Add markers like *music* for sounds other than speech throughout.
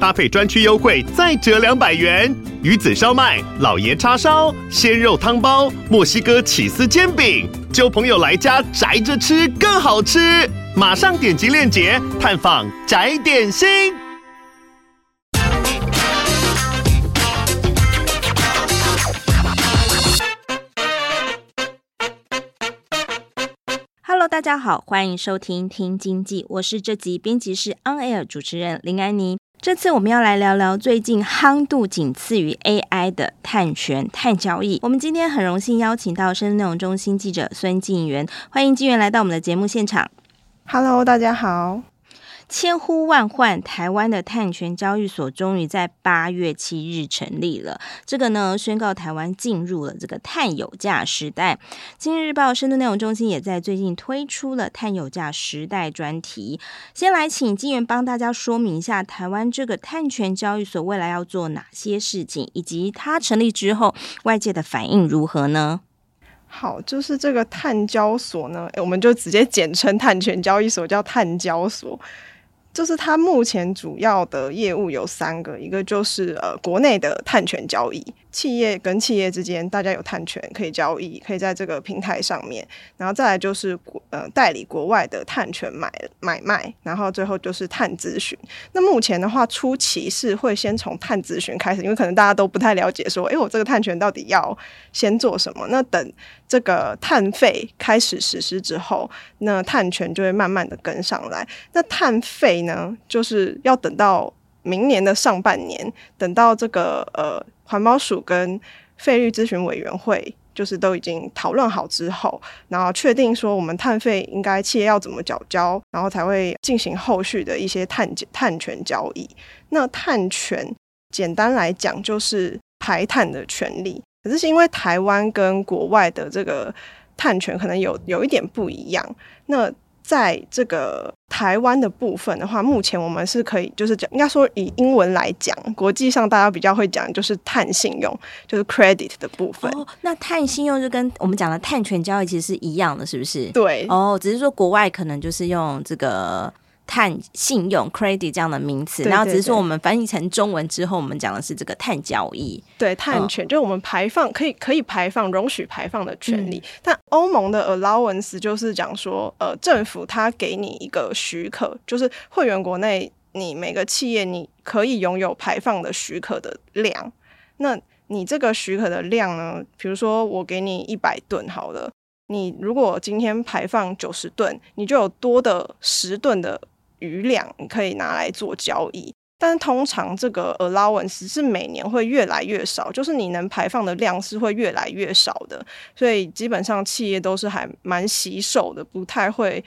搭配专区优惠再折两百元。鱼子烧麦、老爷叉烧、鲜肉汤包、墨西哥起司煎饼，揪朋友来家宅着吃更好吃。马上点击链接探访宅点心。大家好，欢迎收听听经济，我是这集编辑室 On Air 主持人林安妮。这次我们要来聊聊最近夯度仅次于 AI 的碳权、碳交易。我们今天很荣幸邀请到深度内容中心记者孙静源，欢迎静源来到我们的节目现场。Hello，大家好。千呼万唤，台湾的碳权交易所终于在八月七日成立了。这个呢，宣告台湾进入了这个碳有价时代。今日日报深度内容中心也在最近推出了碳有价时代专题。先来请金源帮大家说明一下，台湾这个碳权交易所未来要做哪些事情，以及它成立之后外界的反应如何呢？好，就是这个碳交所呢，我们就直接简称碳权交易所，叫碳交所。就是它目前主要的业务有三个，一个就是呃国内的碳权交易。企业跟企业之间，大家有碳权可以交易，可以在这个平台上面。然后再来就是国呃代理国外的碳权买买卖，然后最后就是碳咨询。那目前的话，初期是会先从碳咨询开始，因为可能大家都不太了解，说，哎，我这个碳权到底要先做什么？那等这个碳费开始实施之后，那碳权就会慢慢的跟上来。那碳费呢，就是要等到明年的上半年，等到这个呃。环保署跟费率咨询委员会就是都已经讨论好之后，然后确定说我们碳费应该企业要怎么缴交，然后才会进行后续的一些碳碳权交易。那碳权简单来讲就是排碳的权利，可是是因为台湾跟国外的这个碳权可能有有一点不一样，那。在这个台湾的部分的话，目前我们是可以，就是讲，应该说以英文来讲，国际上大家比较会讲，就是碳信用，就是 credit 的部分。哦，那碳信用就跟我们讲的碳权交易其实是一样的，是不是？对。哦，只是说国外可能就是用这个。碳信用 credit 这样的名词，然后只是说我们翻译成中文之后，我们讲的是这个碳交易，对碳权，就是我们排放可以可以排放容许排放的权利。嗯、但欧盟的 allowance 就是讲说，呃，政府它给你一个许可，就是会员国内你每个企业你可以拥有排放的许可的量。那你这个许可的量呢？比如说我给你一百吨好了，你如果今天排放九十吨，你就有多的十吨的。余量你可以拿来做交易，但通常这个 allowance 是每年会越来越少，就是你能排放的量是会越来越少的，所以基本上企业都是还蛮洗手的，不太会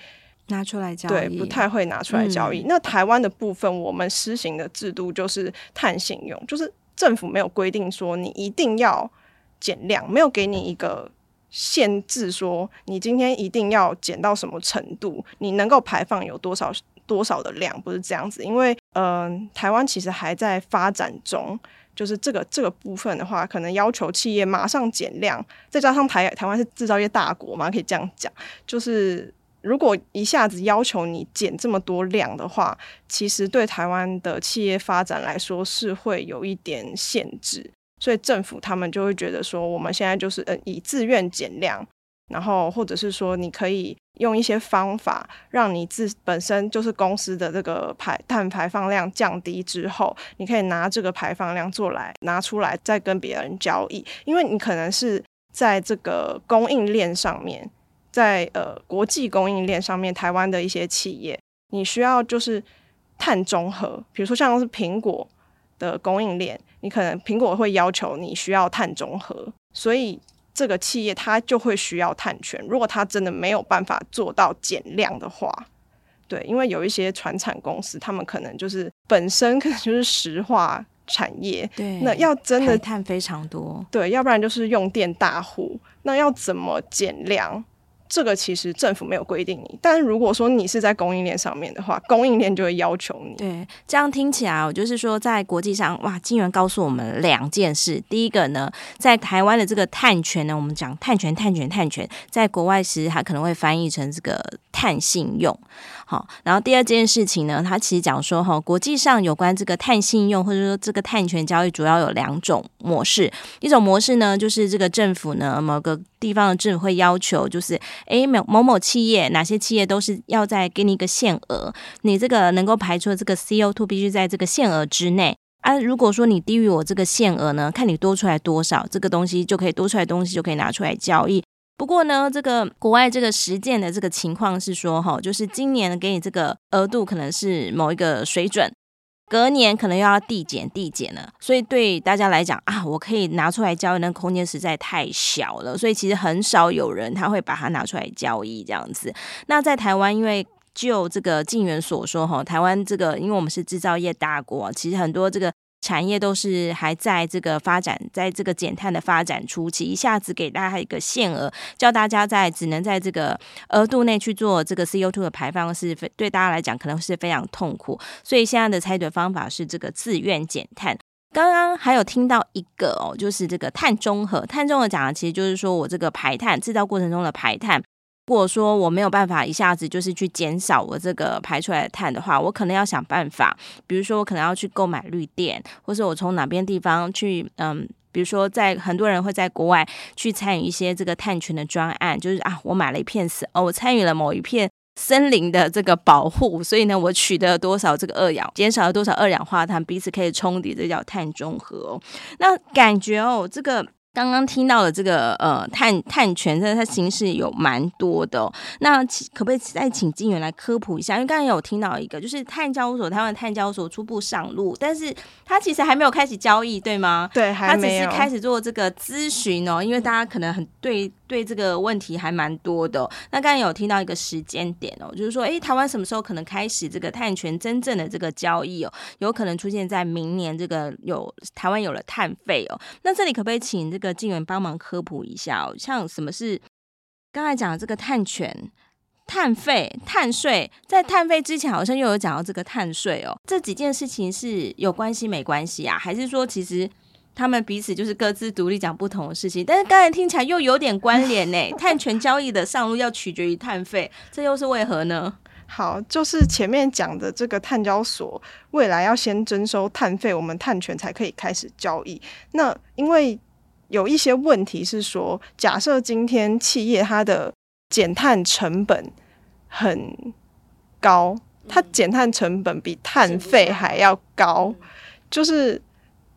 拿出来交易，对，不太会拿出来交易。嗯、那台湾的部分，我们施行的制度就是碳信用，就是政府没有规定说你一定要减量，没有给你一个限制说你今天一定要减到什么程度，你能够排放有多少。多少的量不是这样子，因为嗯、台湾其实还在发展中，就是这个这个部分的话，可能要求企业马上减量，再加上台台湾是制造业大国嘛，可以这样讲，就是如果一下子要求你减这么多量的话，其实对台湾的企业发展来说是会有一点限制，所以政府他们就会觉得说，我们现在就是呃以自愿减量。然后，或者是说，你可以用一些方法，让你自本身就是公司的这个排碳排放量降低之后，你可以拿这个排放量做来拿出来，再跟别人交易。因为你可能是在这个供应链上面，在呃国际供应链上面，台湾的一些企业，你需要就是碳中和，比如说像是苹果的供应链，你可能苹果会要求你需要碳中和，所以。这个企业它就会需要碳权，如果它真的没有办法做到减量的话，对，因为有一些船产公司，他们可能就是本身可能就是石化产业，对，那要真的碳非常多，对，要不然就是用电大户，那要怎么减量？这个其实政府没有规定你，但如果说你是在供应链上面的话，供应链就会要求你。对，这样听起来，我就是说，在国际上，哇，竟然告诉我们两件事。第一个呢，在台湾的这个碳权呢，我们讲碳权、碳权、碳权，在国外时它可能会翻译成这个碳信用。好，然后第二件事情呢，它其实讲说哈，国际上有关这个碳信用或者说这个碳权交易，主要有两种模式。一种模式呢，就是这个政府呢，某个地方的政府会要求，就是诶，某某某企业，哪些企业都是要再给你一个限额，你这个能够排出的这个 CO2 必须在这个限额之内啊。如果说你低于我这个限额呢，看你多出来多少，这个东西就可以多出来东西就可以拿出来交易。不过呢，这个国外这个实践的这个情况是说，哈，就是今年给你这个额度可能是某一个水准，隔年可能又要递减递减了。所以对大家来讲啊，我可以拿出来交易的空间实在太小了，所以其实很少有人他会把它拿出来交易这样子。那在台湾，因为就这个进源所说，哈，台湾这个因为我们是制造业大国，其实很多这个。产业都是还在这个发展，在这个减碳的发展初期，一下子给大家一个限额，叫大家在只能在这个额度内去做这个 CO2 的排放，是非对大家来讲可能是非常痛苦。所以现在的采取方法是这个自愿减碳。刚刚还有听到一个哦，就是这个碳中和。碳中和讲的其实就是说我这个排碳制造过程中的排碳。如果说我没有办法一下子就是去减少我这个排出来的碳的话，我可能要想办法，比如说我可能要去购买绿电，或是我从哪边地方去，嗯，比如说在很多人会在国外去参与一些这个碳权的专案，就是啊，我买了一片森，哦，我参与了某一片森林的这个保护，所以呢，我取得了多少这个二氧，减少了多少二氧化碳，彼此可以冲抵，这叫碳中和。那感觉哦，这个。刚刚听到的这个呃碳碳权，它它形式有蛮多的哦。那可不可以再请金源来科普一下？因为刚才有听到一个，就是碳交所，台湾碳交所初步上路，但是它其实还没有开始交易，对吗？对，还没有。它只是开始做这个咨询哦，因为大家可能很对对这个问题还蛮多的哦。那刚才有听到一个时间点哦，就是说，哎，台湾什么时候可能开始这个碳权真正的这个交易哦？有可能出现在明年这个有台湾有了碳费哦。那这里可不可以请这个？金援帮忙科普一下哦，像什么是刚才讲的这个碳权、碳费、碳税，在碳费之前好像又有讲到这个碳税哦，这几件事情是有关系没关系啊？还是说其实他们彼此就是各自独立讲不同的事情？但是刚才听起来又有点关联呢。*laughs* 碳权交易的上路要取决于碳费，这又是为何呢？好，就是前面讲的这个碳交所未来要先征收碳费，我们碳权才可以开始交易。那因为有一些问题是说，假设今天企业它的减碳成本很高，它减碳成本比碳费还要高，就是。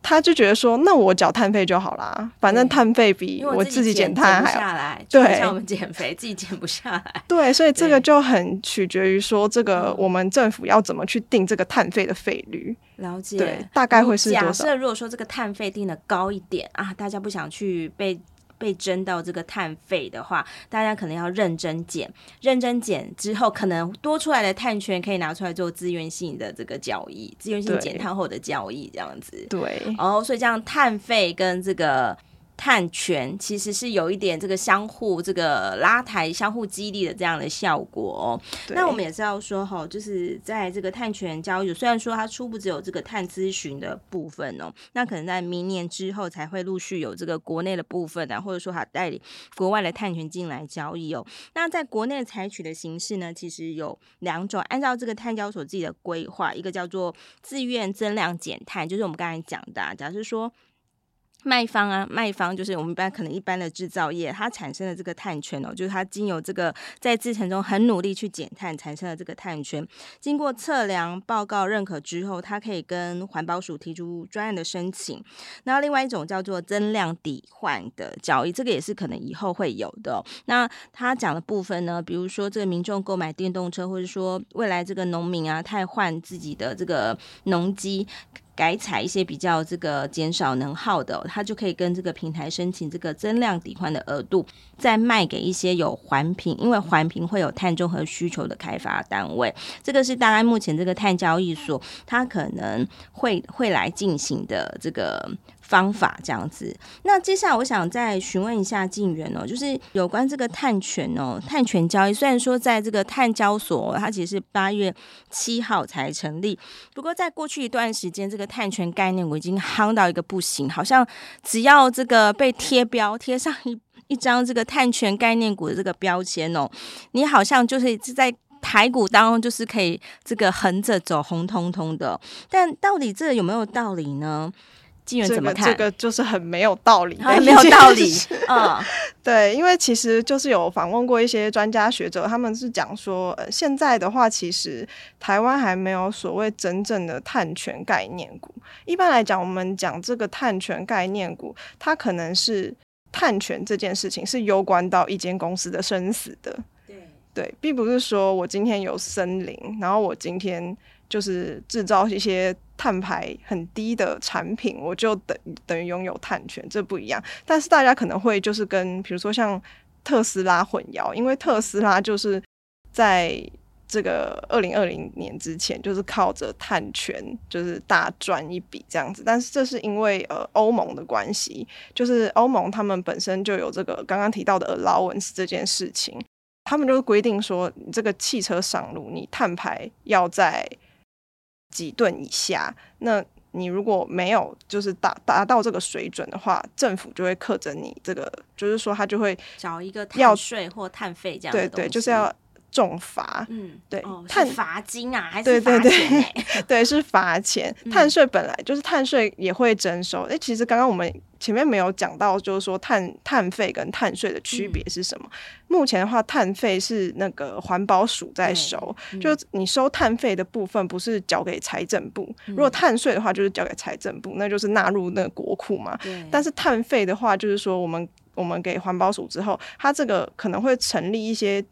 他就觉得说，那我缴碳费就好啦，反正碳费比我自己减碳还下来。对，像我们减肥自己减不下来。*laughs* 对，所以这个就很取决于说，这个我们政府要怎么去定这个碳费的费率。了解。对，大概会是多少？假设如果说这个碳费定的高一点啊，大家不想去被。被征到这个碳费的话，大家可能要认真减，认真减之后，可能多出来的碳权可以拿出来做自愿性的这个交易，自愿性减碳后的交易这样子。对，哦，所以这样碳费跟这个。碳权其实是有一点这个相互这个拉抬、相互激励的这样的效果哦。那我们也是要说哈，就是在这个碳权交易，虽然说它初步只有这个碳咨询的部分哦，那可能在明年之后才会陆续有这个国内的部分啊，或者说它代理国外的碳权进来交易哦。那在国内采取的形式呢，其实有两种，按照这个碳交所自己的规划，一个叫做自愿增量减碳，就是我们刚才讲的啊，假设说。卖方啊，卖方就是我们一般可能一般的制造业，它产生的这个碳权哦，就是它经由这个在制程中很努力去减碳产生的这个碳权，经过测量报告认可之后，它可以跟环保署提出专案的申请。那另外一种叫做增量抵换的交易，这个也是可能以后会有的。那他讲的部分呢，比如说这个民众购买电动车，或者说未来这个农民啊，汰换自己的这个农机。改采一些比较这个减少能耗的，他就可以跟这个平台申请这个增量抵换的额度，再卖给一些有环评，因为环评会有碳中和需求的开发单位。这个是大概目前这个碳交易所它可能会会来进行的这个方法这样子，那接下来我想再询问一下静源哦，就是有关这个碳权哦，碳权交易虽然说在这个碳交所，它其实是八月七号才成立，不过在过去一段时间，这个碳权概念股已经夯到一个不行，好像只要这个被贴标贴上一一张这个碳权概念股的这个标签哦，你好像就是在台股当中就是可以这个横着走红彤彤的，但到底这有没有道理呢？静原怎么看？这个、这个就是很没有道理，很没有道理。嗯，*laughs* 对，因为其实就是有访问过一些专家学者，他们是讲说，呃，现在的话，其实台湾还没有所谓真正的碳权概念股。一般来讲，我们讲这个碳权概念股，它可能是碳权这件事情是攸关到一间公司的生死的。对，对，并不是说我今天有森林，然后我今天。就是制造一些碳排很低的产品，我就等等于拥有碳权，这不一样。但是大家可能会就是跟比如说像特斯拉混淆，因为特斯拉就是在这个二零二零年之前，就是靠着碳权就是大赚一笔这样子。但是这是因为呃欧盟的关系，就是欧盟他们本身就有这个刚刚提到的 allowance 这件事情，他们就是规定说，你这个汽车上路，你碳排要在几吨以下，那你如果没有就是达达到这个水准的话，政府就会克征你这个，就是说他就会找一个碳税或碳费这样的。对对，就是要。重罚，嗯，对，哦、碳罚金啊，还是？对对对，*laughs* 对，是罚钱。碳税本来就是碳税也会征收。哎、嗯，其实刚刚我们前面没有讲到，就是说碳碳费跟碳税的区别是什么？嗯、目前的话，碳费是那个环保署在收，嗯、就你收碳费的部分不是交给财政部，嗯、如果碳税的话就是交给财政部，那就是纳入那个国库嘛。但是碳费的话，就是说我们我们给环保署之后，它这个可能会成立一些。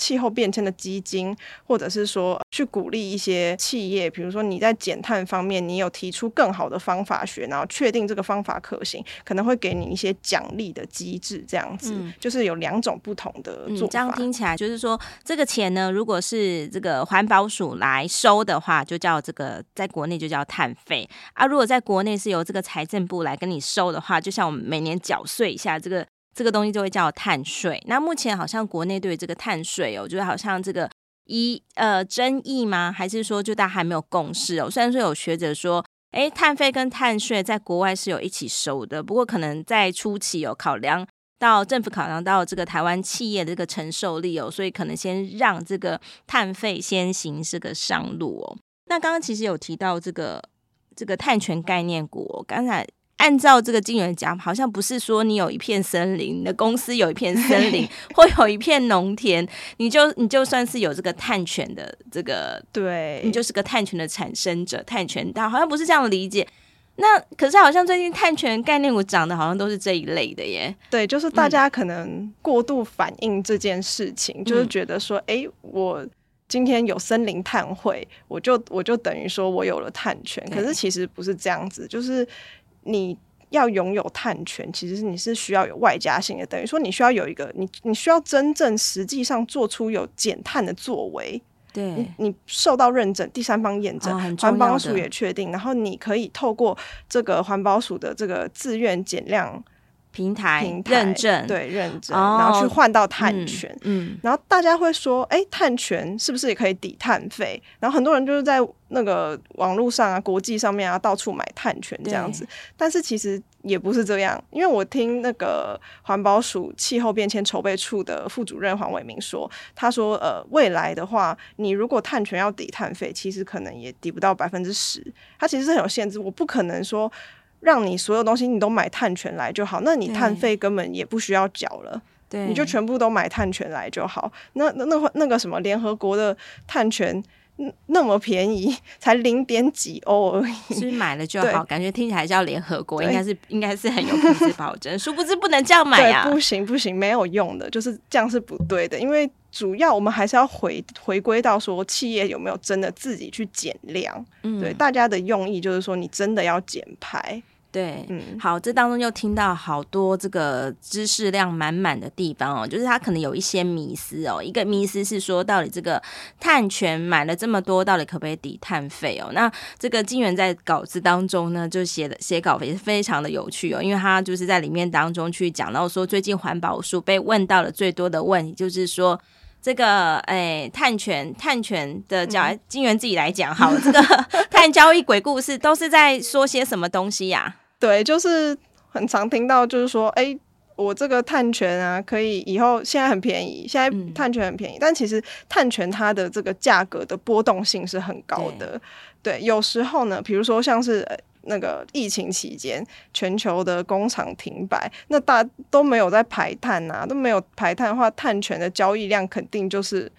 气候变迁的基金，或者是说去鼓励一些企业，比如说你在减碳方面，你有提出更好的方法学，然后确定这个方法可行，可能会给你一些奖励的机制，这样子，嗯、就是有两种不同的做法。嗯、这样听起来就是说，这个钱呢，如果是这个环保署来收的话，就叫这个在国内就叫碳费啊；如果在国内是由这个财政部来跟你收的话，就像我们每年缴税一下这个。这个东西就会叫碳税。那目前好像国内对于这个碳税哦，就是好像这个一呃争议吗？还是说就大家还没有共识哦？虽然说有学者说，诶，碳费跟碳税在国外是有一起收的，不过可能在初期有考量到政府考量到这个台湾企业的这个承受力哦，所以可能先让这个碳费先行这个上路哦。那刚刚其实有提到这个这个碳权概念股哦，刚才。按照这个金源讲，好像不是说你有一片森林，你的公司有一片森林，*laughs* 或有一片农田，你就你就算是有这个碳权的这个，对，你就是个碳权的产生者，碳权大，好像不是这样理解。那可是好像最近碳权概念股涨的，好像都是这一类的耶。对，就是大家可能过度反应这件事情，嗯、就是觉得说，哎、欸，我今天有森林碳汇，我就我就等于说我有了碳权。可是其实不是这样子，就是。你要拥有探权，其实你是需要有外加性的，等于说你需要有一个你，你需要真正实际上做出有减碳的作为，对，你，你受到认证，第三方验证，哦、环保署也确定，然后你可以透过这个环保署的这个自愿减量。平台，认证，对认证，哦、然后去换到碳权，嗯，嗯，然后大家会说，哎，碳权是不是也可以抵碳费？然后很多人就是在那个网络上啊、国际上面啊，到处买碳权这样子。但是其实也不是这样，因为我听那个环保署气候变迁筹备处的副主任黄伟明说，他说，呃，未来的话，你如果碳权要抵碳费，其实可能也抵不到百分之十，它其实是很有限制。我不可能说。让你所有东西你都买碳权来就好，那你碳费根本也不需要缴了，对，你就全部都买碳权来就好。那那那那个什么联合国的碳权那么便宜，才零点几欧而已，是买了就好，感觉听起来叫联合国，应该是应该是很有品质保证，*laughs* 殊不知不能这样买啊，不行不行，没有用的，就是这样是不对的，因为主要我们还是要回回归到说企业有没有真的自己去减量，嗯，对，大家的用意就是说你真的要减排。对，嗯，好，这当中又听到好多这个知识量满满的地方哦，就是他可能有一些迷思哦。一个迷思是说，到底这个碳权买了这么多，到底可不可以抵碳费哦？那这个金源在稿子当中呢，就写的写稿也是非常的有趣哦，因为他就是在里面当中去讲到说，最近环保署被问到了最多的问题，就是说这个哎碳权碳权的讲，金源自己来讲好了，这个 *laughs* 碳交易鬼故事都是在说些什么东西呀、啊？对，就是很常听到，就是说，哎，我这个碳权啊，可以以后现在很便宜，现在碳权很便宜，嗯、但其实碳权它的这个价格的波动性是很高的。对，对，有时候呢，比如说像是那个疫情期间，全球的工厂停摆，那大都没有在排碳啊，都没有排碳的话，碳权的交易量肯定就是。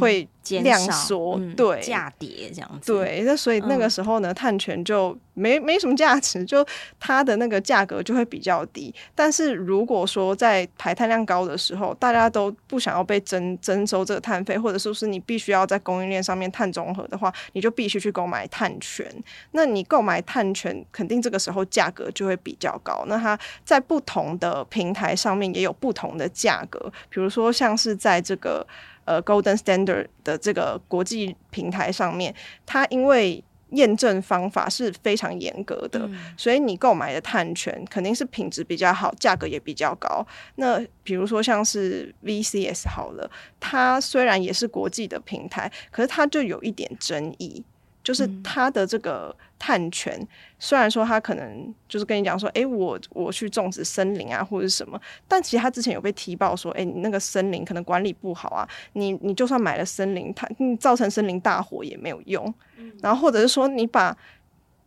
会量缩，嗯、对，价跌这样子，对，那所以那个时候呢，嗯、碳权就没没什么价值，就它的那个价格就会比较低。但是如果说在排碳量高的时候，大家都不想要被征征收这个碳费，或者说是你必须要在供应链上面碳中和的话，你就必须去购买碳权。那你购买碳权，肯定这个时候价格就会比较高。那它在不同的平台上面也有不同的价格，比如说像是在这个。呃，Golden Standard 的这个国际平台上面，它因为验证方法是非常严格的，嗯、所以你购买的碳权肯定是品质比较好，价格也比较高。那比如说像是 VCS 好了，它虽然也是国际的平台，可是它就有一点争议。就是他的这个碳权，嗯、虽然说他可能就是跟你讲说，哎、欸，我我去种植森林啊，或者什么，但其实他之前有被提报说，哎、欸，你那个森林可能管理不好啊，你你就算买了森林，它你造成森林大火也没有用，嗯、然后或者是说你把。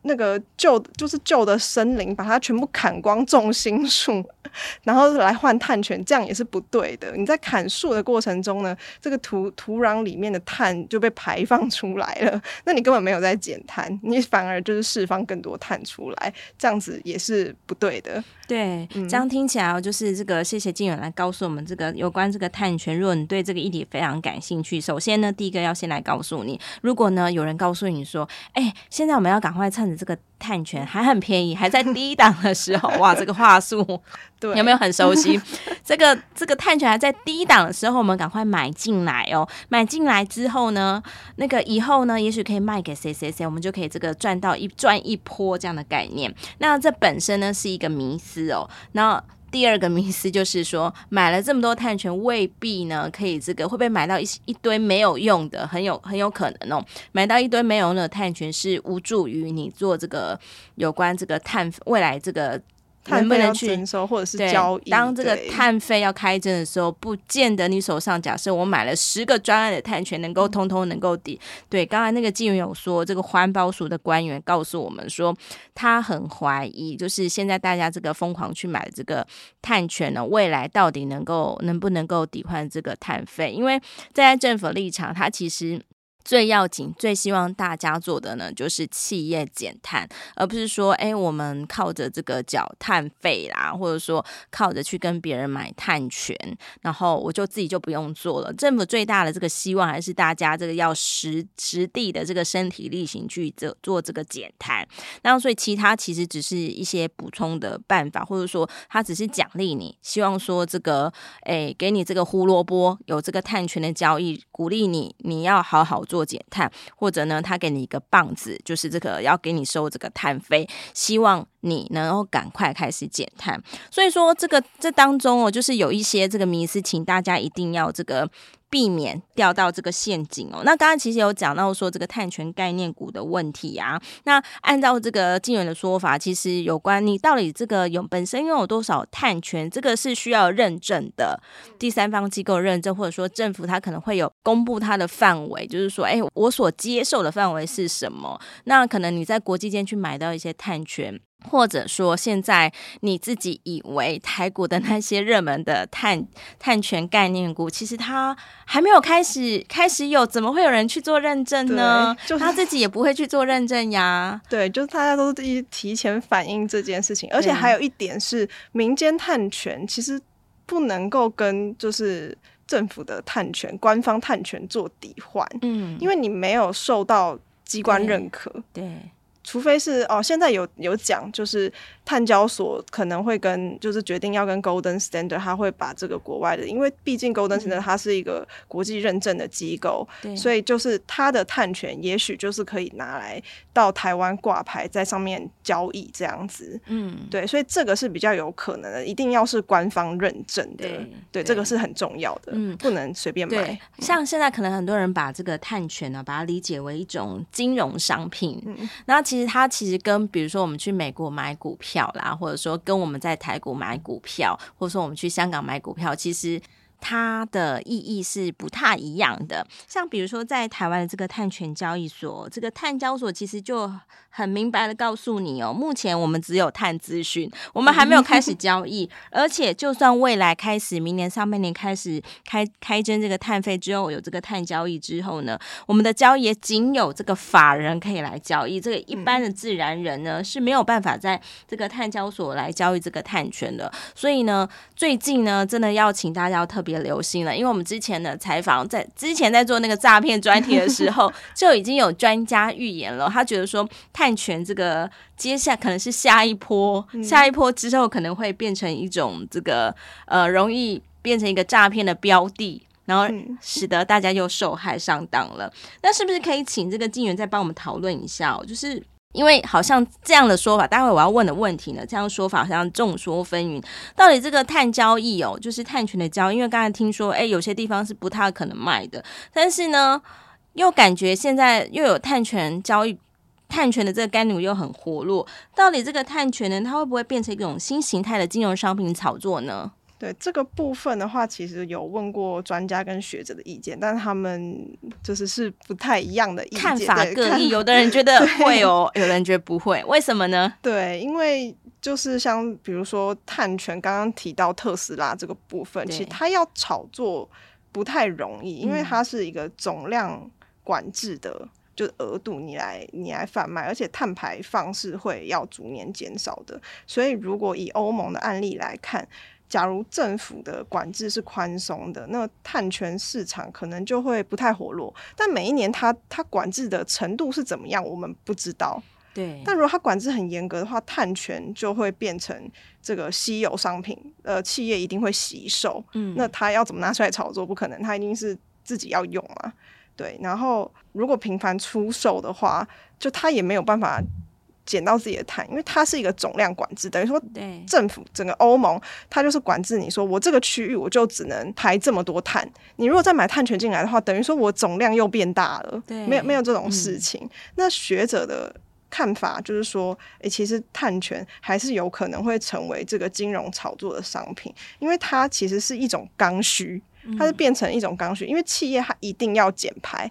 那个旧就是旧的森林，把它全部砍光，种新树，*laughs* 然后来换碳权，这样也是不对的。你在砍树的过程中呢，这个土土壤里面的碳就被排放出来了，*laughs* 那你根本没有在减碳，你反而就是释放更多碳出来，这样子也是不对的。对，这样听起来就是这个，谢谢静远来告诉我们这个有关这个碳权。如果你对这个议题非常感兴趣，首先呢，第一个要先来告诉你，如果呢有人告诉你说，哎，现在我们要赶快趁着这个碳权还很便宜，还在低档的时候，哇，这个话术，对，有没有很熟悉？这个这个碳权还在低档的时候，我们赶快买进来哦。买进来之后呢，那个以后呢，也许可以卖给谁谁谁，我们就可以这个赚到一赚一波这样的概念。那这本身呢是一个迷思。哦，那第二个迷思就是说，买了这么多碳权，未必呢可以这个会不会买到一一堆没有用的，很有很有可能哦，买到一堆没有用的碳权是无助于你做这个有关这个碳未来这个。能不能去征收或者是交易？当这个碳费要开征的时候，不见得你手上假设我买了十个专案的碳权，能够通通能够抵。对，刚才那个金源有说，这个环保署的官员告诉我们说，他很怀疑，就是现在大家这个疯狂去买这个碳权呢，未来到底能够能不能够抵换这个碳费？因为站在政府立场，他其实。最要紧、最希望大家做的呢，就是企业减碳，而不是说，哎，我们靠着这个缴碳费啦，或者说靠着去跟别人买碳权，然后我就自己就不用做了。政府最大的这个希望还是大家这个要实实地的这个身体力行去做做这个减碳。那所以其他其实只是一些补充的办法，或者说他只是奖励你，希望说这个，哎，给你这个胡萝卜，有这个碳权的交易，鼓励你，你要好好。做减碳，或者呢，他给你一个棒子，就是这个要给你收这个碳费，希望你能够赶快开始减碳。所以说，这个这当中哦，就是有一些这个迷思，请大家一定要这个。避免掉到这个陷阱哦。那刚刚其实有讲到说这个碳权概念股的问题啊。那按照这个金源的说法，其实有关你到底这个有本身拥有多少碳权，这个是需要认证的，第三方机构认证，或者说政府它可能会有公布它的范围，就是说，哎，我所接受的范围是什么？那可能你在国际间去买到一些碳权。或者说，现在你自己以为台股的那些热门的碳碳权概念股，其实它还没有开始开始有，怎么会有人去做认证呢？就是 *laughs* 他自己也不会去做认证呀。对，就是大家都提提前反映这件事情，而且还有一点是，民间碳权其实不能够跟就是政府的碳权、官方碳权做抵换。嗯，因为你没有受到机关认可。对。对除非是哦，现在有有讲，就是碳交所可能会跟，就是决定要跟 Golden Standard，他会把这个国外的，因为毕竟 Golden Standard 它是一个国际认证的机构，嗯、所以就是它的碳权也许就是可以拿来到台湾挂牌，在上面交易这样子。嗯，对，所以这个是比较有可能的，一定要是官方认证的，对，这个是很重要的，嗯，不能随便买。对，像现在可能很多人把这个碳权呢，把它理解为一种金融商品，嗯，那其实它其实跟比如说我们去美国买股票啦，或者说跟我们在台股买股票，或者说我们去香港买股票，其实。它的意义是不太一样的，像比如说在台湾的这个碳权交易所，这个碳交所其实就很明白的告诉你哦，目前我们只有碳资讯，我们还没有开始 *laughs* 交易，而且就算未来开始，明年上半年开始开开征这个碳费之后，有这个碳交易之后呢，我们的交易也仅有这个法人可以来交易，这个一般的自然人呢是没有办法在这个碳交所来交易这个碳权的，所以呢，最近呢，真的要请大家要特别。也留心了，因为我们之前的采访，在之前在做那个诈骗专题的时候，*laughs* 就已经有专家预言了。他觉得说，碳权这个接下可能是下一波，嗯、下一波之后可能会变成一种这个呃，容易变成一个诈骗的标的，然后使得大家又受害上当了。那是不是可以请这个静源再帮我们讨论一下？就是。因为好像这样的说法，待会我要问的问题呢，这样说法好像众说纷纭。到底这个碳交易哦，就是碳权的交易，因为刚才听说，哎，有些地方是不太可能卖的，但是呢，又感觉现在又有碳权交易，碳权的这个概念又很活络。到底这个碳权呢，它会不会变成一种新形态的金融商品炒作呢？对这个部分的话，其实有问过专家跟学者的意见，但他们就是是不太一样的意见，看法各异。有的人觉得会哦，有人觉得不会，为什么呢？*laughs* 对，因为就是像比如说碳权，刚刚提到特斯拉这个部分，其实它要炒作不太容易，因为它是一个总量管制的，嗯、就是额度你来你来贩卖，而且碳排放是会要逐年减少的。所以如果以欧盟的案例来看，假如政府的管制是宽松的，那碳权市场可能就会不太活络。但每一年它它管制的程度是怎么样，我们不知道。对。但如果它管制很严格的话，碳权就会变成这个稀有商品，呃，企业一定会吸收。嗯。那它要怎么拿出来炒作？不可能，它一定是自己要用嘛。对。然后如果频繁出售的话，就它也没有办法。减到自己的碳，因为它是一个总量管制，等于说，政府整个欧盟，它就是管制你说，我这个区域我就只能排这么多碳。你如果再买碳权进来的话，等于说我总量又变大了。对，没有没有这种事情。嗯。那学者的看法就是说，诶，其实碳权还是有可能会成为这个金融炒作的商品，因为它其实是一种刚需，它是变成一种刚需，因为企业它一定要减排。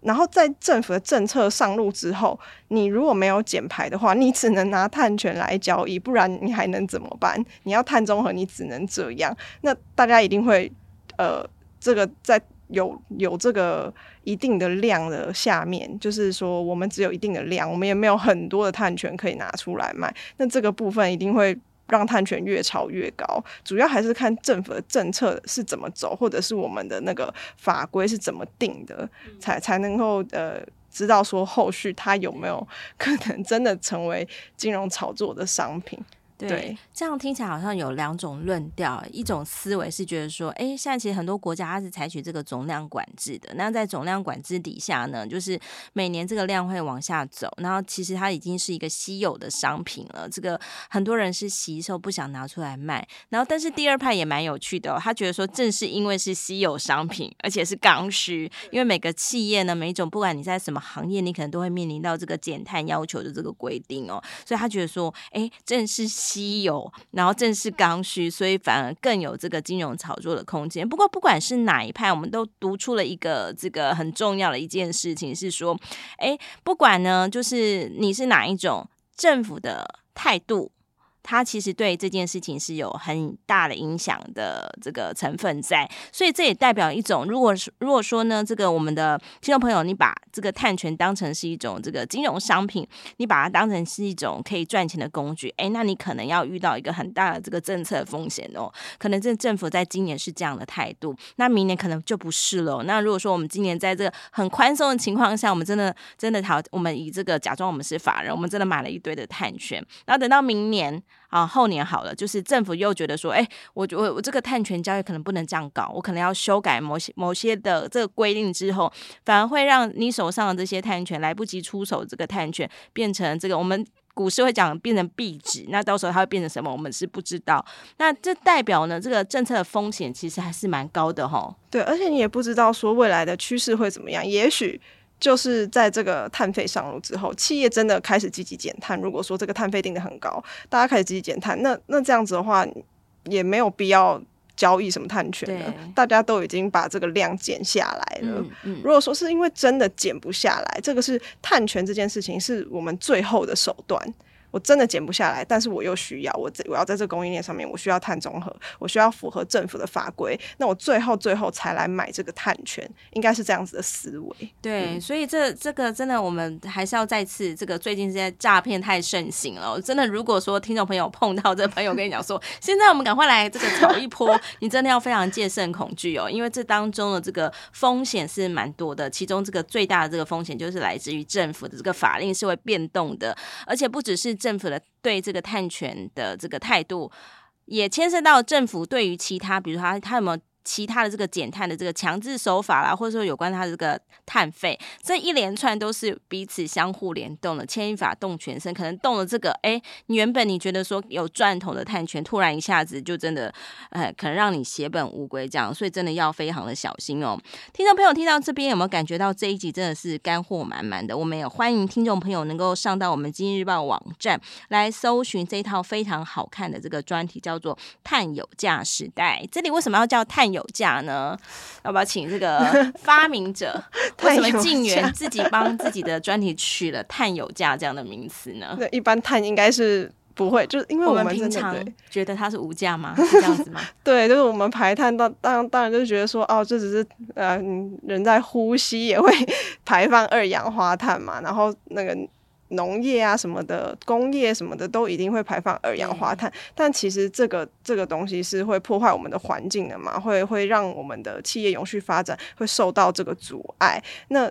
然后在政府的政策上路之后，你如果没有减排的话，你只能拿碳权来交易，不然你还能怎么办？你要碳中和，你只能这样。那大家一定会，呃，这个在有有这个一定的量的下面，就是说我们只有一定的量，我们也没有很多的碳权可以拿出来卖。那这个部分一定会。让碳权越炒越高，主要还是看政府的政策是怎么走，或者是我们的那个法规是怎么定的，嗯、才才能够呃知道说后续它有没有可能真的成为金融炒作的商品。对，这样听起来好像有两种论调，一种思维是觉得说，哎，现在其实很多国家它是采取这个总量管制的，那在总量管制底下呢，就是每年这个量会往下走，然后其实它已经是一个稀有的商品了，这个很多人是吸收不想拿出来卖，然后但是第二派也蛮有趣的哦，他觉得说正是因为是稀有商品，而且是刚需，因为每个企业呢，每一种不管你在什么行业，你可能都会面临到这个减碳要求的这个规定哦，所以他觉得说，哎，正是。稀有，然后正是刚需，所以反而更有这个金融炒作的空间。不过，不管是哪一派，我们都读出了一个这个很重要的一件事情，是说，哎，不管呢，就是你是哪一种政府的态度。它其实对这件事情是有很大的影响的这个成分在，所以这也代表一种，如果如果说呢，这个我们的听众朋友，你把这个碳权当成是一种这个金融商品，你把它当成是一种可以赚钱的工具，哎，那你可能要遇到一个很大的这个政策风险哦，可能这政府在今年是这样的态度，那明年可能就不是了。那如果说我们今年在这个很宽松的情况下，我们真的真的好，我们以这个假装我们是法人，我们真的买了一堆的碳权，然后等到明年。啊，后年好了，就是政府又觉得说，哎、欸，我我我这个碳权交易可能不能这样搞，我可能要修改某些某些的这个规定之后，反而会让你手上的这些碳权来不及出手，这个碳权变成这个我们股市会讲变成壁纸，那到时候它会变成什么，我们是不知道。那这代表呢，这个政策的风险其实还是蛮高的哈。对，而且你也不知道说未来的趋势会怎么样，也许。就是在这个碳费上路之后，企业真的开始积极减碳。如果说这个碳费定的很高，大家开始积极减碳，那那这样子的话，也没有必要交易什么碳权了。大家都已经把这个量减下来了。嗯嗯。如果说是因为真的减不下来，这个是碳权这件事情是我们最后的手段。我真的减不下来，但是我又需要我，我要在这个供应链上面，我需要碳中和，我需要符合政府的法规，那我最后最后才来买这个碳权，应该是这样子的思维。对，嗯、所以这这个真的，我们还是要再次，这个最近这些诈骗太盛行了，真的，如果说听众朋友碰到这朋友跟你讲说，*laughs* 现在我们赶快来这个炒一波，你真的要非常戒慎恐惧哦，因为这当中的这个风险是蛮多的，其中这个最大的这个风险就是来自于政府的这个法令是会变动的，而且不只是。政府的对这个探权的这个态度，也牵涉到政府对于其他，比如他他有没有。其他的这个减碳的这个强制手法啦，或者说有关它的这个碳费，这一连串都是彼此相互联动的，牵一发动全身。可能动了这个，哎，你原本你觉得说有赚头的碳权，突然一下子就真的，呃，可能让你血本无归这样，所以真的要非常的小心哦。听众朋友听到这边有没有感觉到这一集真的是干货满满的？我们也欢迎听众朋友能够上到我们今日报网站来搜寻这一套非常好看的这个专题，叫做《碳有价时代》。这里为什么要叫碳有？有价呢？要不要请这个 *laughs* 发明者为什么晋元自己帮自己的专题取了“碳有价”这样的名词呢？*laughs* 那，一般碳应该是不会，就是因为我们，我们平常觉得它是无价吗？是这样子吗？*laughs* 对，就是我们排碳，当当当然就是觉得说，哦，这只是呃，人在呼吸也会排放二氧化碳嘛，然后那个。农业啊什么的，工业什么的都一定会排放二氧化碳，嗯、但其实这个这个东西是会破坏我们的环境的嘛，会会让我们的企业永续发展会受到这个阻碍。那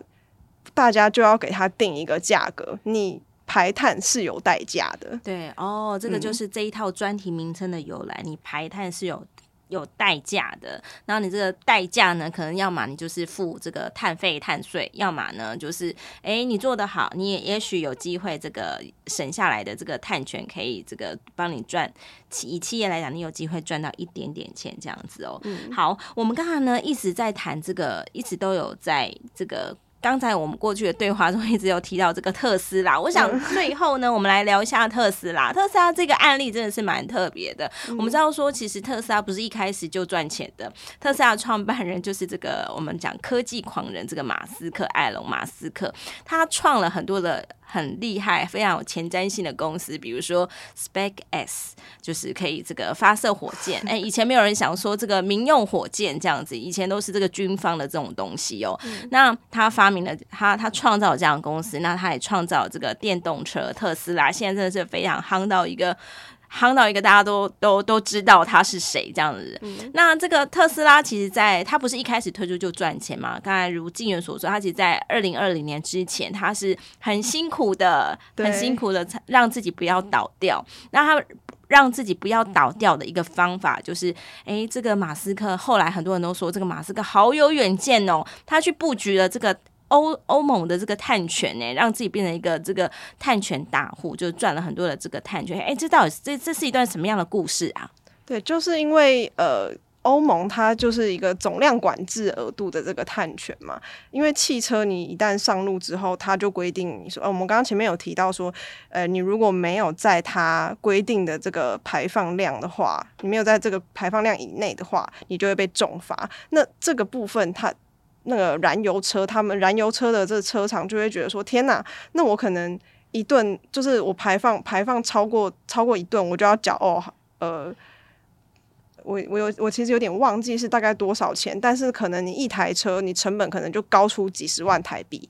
大家就要给他定一个价格，你排碳是有代价的。对哦，这个就是这一套专题名称的由来，嗯、你排碳是有。有代价的，然后你这个代价呢，可能要么你就是付这个碳费、碳税，要么呢就是，哎，你做得好，你也也许有机会这个省下来的这个碳权可以这个帮你赚，企以企业来讲，你有机会赚到一点点钱这样子哦。嗯、好，我们刚才呢一直在谈这个，一直都有在这个。刚才我们过去的对话中一直有提到这个特斯拉，我想最后呢，我们来聊一下特斯拉。特斯拉这个案例真的是蛮特别的。我们知道说，其实特斯拉不是一开始就赚钱的。特斯拉创办人就是这个我们讲科技狂人这个马斯克，埃隆马斯克，他创了很多的。很厉害，非常有前瞻性的公司，比如说 SpaceX，就是可以这个发射火箭。*laughs* 哎，以前没有人想说这个民用火箭这样子，以前都是这个军方的这种东西哦。嗯、那他发明了，他他创造了这样的公司，那他也创造了这个电动车特斯拉，现在真的是非常夯到一个。夯到一个大家都都都知道他是谁这样子。嗯、那这个特斯拉其实在他不是一开始推出就赚钱嘛？刚才如晋元所说，他其实在二零二零年之前，他是很辛苦的，*laughs* 很辛苦的让自己不要倒掉。那他让自己不要倒掉的一个方法就是，哎，这个马斯克后来很多人都说这个马斯克好有远见哦，他去布局了这个。欧欧盟的这个碳权呢，让自己变成一个这个碳权大户，就赚了很多的这个碳权。哎，这到底这这是一段什么样的故事啊？对，就是因为呃，欧盟它就是一个总量管制额度的这个碳权嘛。因为汽车你一旦上路之后，它就规定你说，呃，我们刚刚前面有提到说，呃，你如果没有在它规定的这个排放量的话，你没有在这个排放量以内的话，你就会被重罚。那这个部分它。那个燃油车，他们燃油车的这车厂就会觉得说：“天哪，那我可能一顿就是我排放排放超过超过一顿，我就要缴哦，呃，我我有我其实有点忘记是大概多少钱，但是可能你一台车你成本可能就高出几十万台币。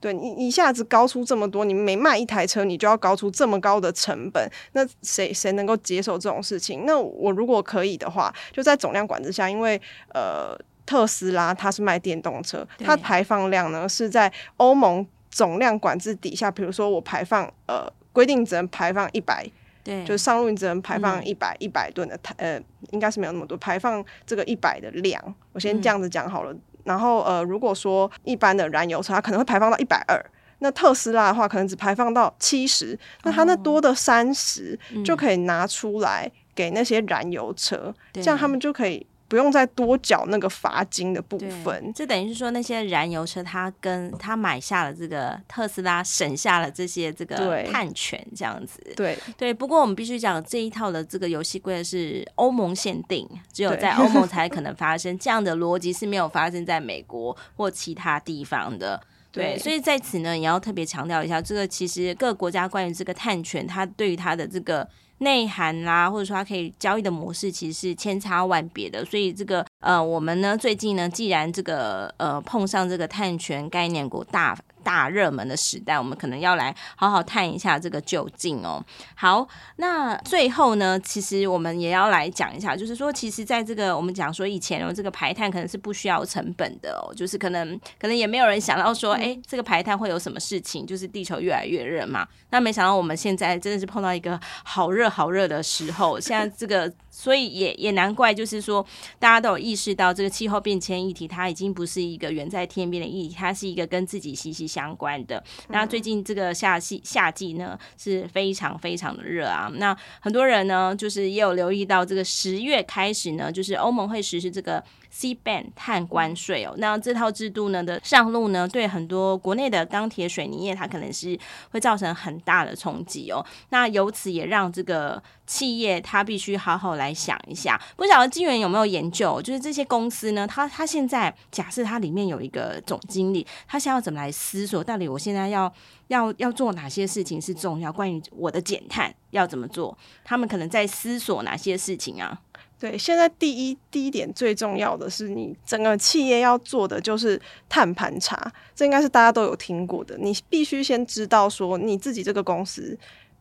对你一下子高出这么多，你每卖一台车，你就要高出这么高的成本，那谁谁能够接受这种事情？那我如果可以的话，就在总量管制下，因为呃，特斯拉它是卖电动车，它排放量呢是在欧盟总量管制底下，比如说我排放呃规定只能排放一百，对，就是上路你只能排放一百一百吨的碳，呃，应该是没有那么多排放这个一百的量，我先这样子讲好了。嗯然后呃，如果说一般的燃油车，它可能会排放到一百二，那特斯拉的话，可能只排放到七十，那它那多的三十就可以拿出来给那些燃油车，嗯、这样他们就可以。不用再多缴那个罚金的部分，这等于是说那些燃油车，他跟他买下了这个特斯拉，省下了这些这个碳权，这样子。对对。不过我们必须讲，这一套的这个游戏规则是欧盟限定，只有在欧盟才可能发生。这样的逻辑是没有发生在美国或其他地方的。*laughs* 对，所以在此呢，也要特别强调一下，这个其实各个国家关于这个碳权，它对于它的这个。内涵啦、啊，或者说它可以交易的模式，其实是千差万别的。所以这个呃，我们呢最近呢，既然这个呃碰上这个碳权概念股大大热门的时代，我们可能要来好好探一下这个究竟哦。好，那最后呢，其实我们也要来讲一下，就是说，其实在这个我们讲说以前哦，这个排碳可能是不需要成本的哦，就是可能可能也没有人想到说，哎，这个排碳会有什么事情，就是地球越来越热嘛。那没想到我们现在真的是碰到一个好热好热的时候，现在这个。所以也也难怪，就是说大家都有意识到这个气候变迁议题，它已经不是一个远在天边的议题，它是一个跟自己息息相关的。那最近这个夏季夏季呢是非常非常的热啊。那很多人呢就是也有留意到，这个十月开始呢，就是欧盟会实施这个。C band 碳关税哦，那这套制度呢的上路呢，对很多国内的钢铁水泥业，它可能是会造成很大的冲击哦。那由此也让这个企业它必须好好来想一下。不晓得金源有没有研究，就是这些公司呢，它它现在假设它里面有一个总经理，他现在要怎么来思索，到底我现在要要要做哪些事情是重要？关于我的减碳要怎么做？他们可能在思索哪些事情啊？对，现在第一第一点最重要的是，你整个企业要做的就是碳盘查，这应该是大家都有听过的。你必须先知道说你自己这个公司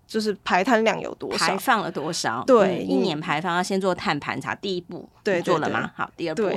就是排碳量有多少，排放了多少。对，一年排放要先做碳盘查，第一步对做了吗？好，第二步，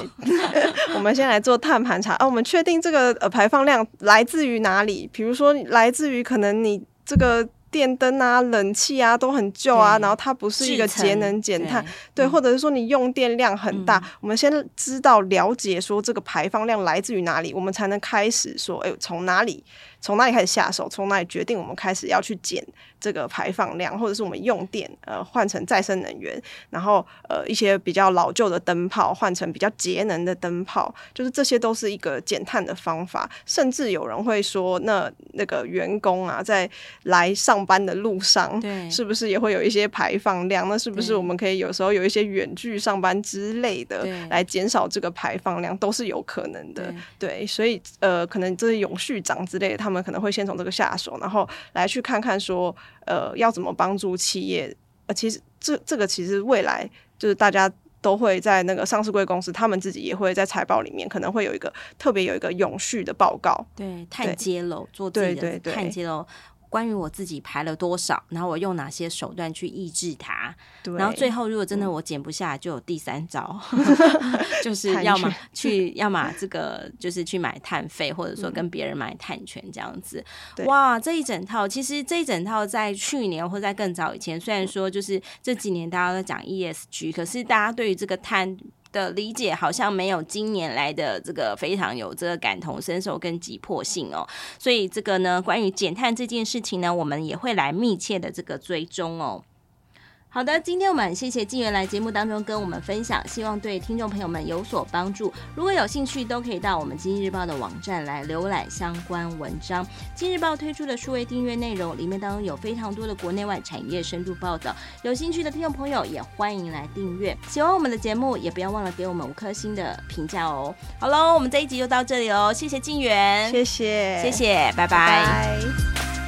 *laughs* 我们先来做碳盘查啊。我们确定这个呃排放量来自于哪里？比如说来自于可能你这个。电灯啊、冷气啊都很旧啊，然后它不是一个节能减碳，对，对，或者是说你用电量很大，嗯、我们先知道了解说这个排放量来自于哪里，我们才能开始说，哎，从哪里。从哪里开始下手？从哪里决定我们开始要去减这个排放量，或者是我们用电呃换成再生能源，然后呃一些比较老旧的灯泡换成比较节能的灯泡，就是这些都是一个减碳的方法。甚至有人会说，那那个员工啊，在来上班的路上，对，是不是也会有一些排放量？那是不是我们可以有时候有一些远距上班之类的，来减少这个排放量，都是有可能的。对，对，所以呃，可能这些永续长之类的，他。他们可能会先从这个下手，然后来去看看说，呃，要怎么帮助企业。呃，其实这这个其实未来就是大家都会在那个上市贵公司，他们自己也会在财报里面可能会有一个特别有一个永续的报告，对，碳揭露，做自己的碳揭露。关于我自己排了多少，然后我用哪些手段去抑制它，对，然后最后如果真的我减不下来，就有第三招，*laughs* 嗯、*laughs* 就是要么去，要么这个就是去买碳费，或者说跟别人买碳权这样子。嗯、哇，这一整套其实这一整套在去年或在更早以前，虽然说就是这几年大家都在讲 ESG，可是大家对于这个碳。的理解好像没有今年来的这个非常有这个感同身受跟急迫性哦，所以这个呢，关于减碳这件事情呢，我们也会来密切的这个追踪哦。好的，今天我们谢谢静源来节目当中跟我们分享，希望对听众朋友们有所帮助。如果有兴趣，都可以到我们经济日报的网站来浏览相关文章。经济日报推出的数位订阅内容里面当中有非常多的国内外产业深度报道，有兴趣的听众朋友也欢迎来订阅。喜欢我们的节目，也不要忘了给我们五颗星的评价哦。好喽，我们这一集就到这里喽，谢谢静源，谢谢，谢谢，拜拜。拜拜。